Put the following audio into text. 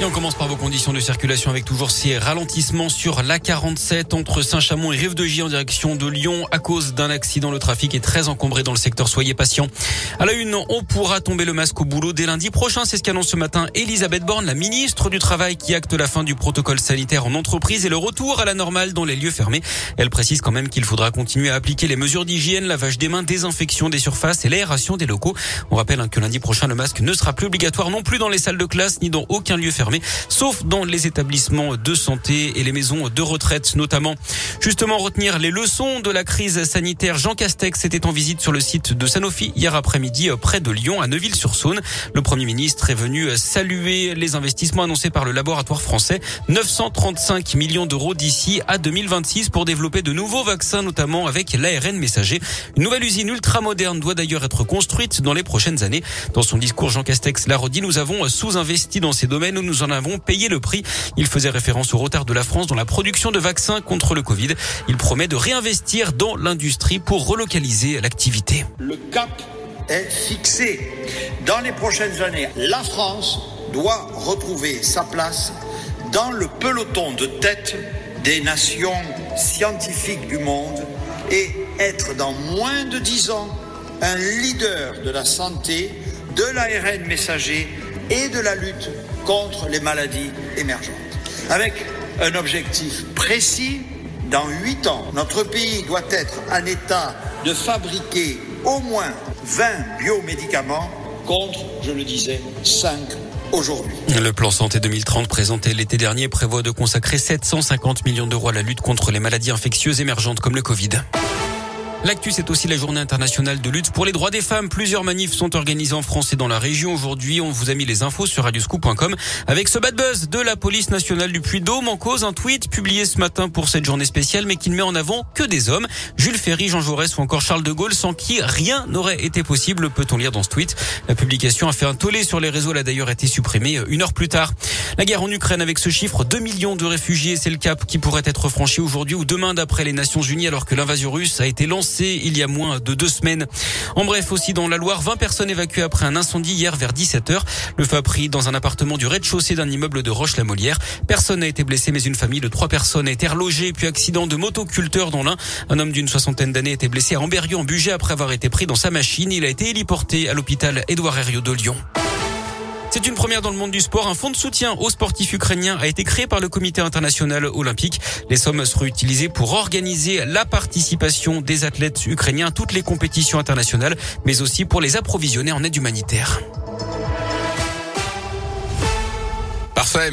Et on commence par vos conditions de circulation avec toujours ces ralentissements sur l'A47 entre Saint-Chamond et Rive-de-Gy en direction de Lyon à cause d'un accident. Le trafic est très encombré dans le secteur. Soyez patients. À la une, on pourra tomber le masque au boulot dès lundi prochain. C'est ce qu'annonce ce matin Elisabeth Borne, la ministre du Travail qui acte la fin du protocole sanitaire en entreprise et le retour à la normale dans les lieux fermés. Elle précise quand même qu'il faudra continuer à appliquer les mesures d'hygiène, lavage des mains, désinfection des surfaces et l'aération des locaux. On rappelle hein, que lundi prochain, le masque ne sera plus obligatoire non plus dans les salles de classe ni dans aucun lieu fermé sauf dans les établissements de santé et les maisons de retraite notamment. Justement, retenir les leçons de la crise sanitaire. Jean Castex était en visite sur le site de Sanofi hier après-midi euh, près de Lyon à Neuville-sur-Saône. Le Premier ministre est venu euh, saluer les investissements annoncés par le laboratoire français. 935 millions d'euros d'ici à 2026 pour développer de nouveaux vaccins, notamment avec l'ARN messager. Une nouvelle usine ultra moderne doit d'ailleurs être construite dans les prochaines années. Dans son discours, Jean Castex l'a redit, nous avons sous-investi dans ces domaines où nous en avons payé le prix. Il faisait référence au retard de la France dans la production de vaccins contre le Covid. Il promet de réinvestir dans l'industrie pour relocaliser l'activité. Le cap est fixé. Dans les prochaines années, la France doit retrouver sa place dans le peloton de tête des nations scientifiques du monde et être dans moins de dix ans un leader de la santé, de l'ARN messager et de la lutte contre les maladies émergentes. Avec un objectif précis, dans huit ans, notre pays doit être en état de fabriquer au moins 20 biomédicaments contre, je le disais, 5 aujourd'hui. Le plan santé 2030 présenté l'été dernier prévoit de consacrer 750 millions d'euros à la lutte contre les maladies infectieuses émergentes comme le Covid. L'actu, c'est aussi la journée internationale de lutte pour les droits des femmes. Plusieurs manifs sont organisés en France et dans la région. Aujourd'hui, on vous a mis les infos sur radioscoop.com avec ce bad buzz de la police nationale du Puy-Dôme en cause un tweet publié ce matin pour cette journée spéciale, mais qui ne met en avant que des hommes. Jules Ferry, Jean Jaurès ou encore Charles de Gaulle, sans qui rien n'aurait été possible, peut-on lire dans ce tweet. La publication a fait un tollé sur les réseaux. Elle a d'ailleurs été supprimée une heure plus tard. La guerre en Ukraine avec ce chiffre, 2 millions de réfugiés, c'est le cap qui pourrait être franchi aujourd'hui ou demain d'après les Nations Unies alors que l'invasion russe a été lancée il y a moins de deux semaines. En bref, aussi dans la Loire, 20 personnes évacuées après un incendie hier vers 17h. Le feu a pris dans un appartement du rez-de-chaussée d'un immeuble de Roche-la-Molière. Personne n'a été blessé, mais une famille de trois personnes a été relogée. Puis accident de motoculteur dans l'un. Un homme d'une soixantaine d'années a été blessé à Amberieu en Bugey après avoir été pris dans sa machine. Il a été héliporté à l'hôpital Édouard Herriot de Lyon. C'est une première dans le monde du sport. Un fonds de soutien aux sportifs ukrainiens a été créé par le comité international olympique. Les sommes seront utilisées pour organiser la participation des athlètes ukrainiens à toutes les compétitions internationales, mais aussi pour les approvisionner en aide humanitaire. Parfait.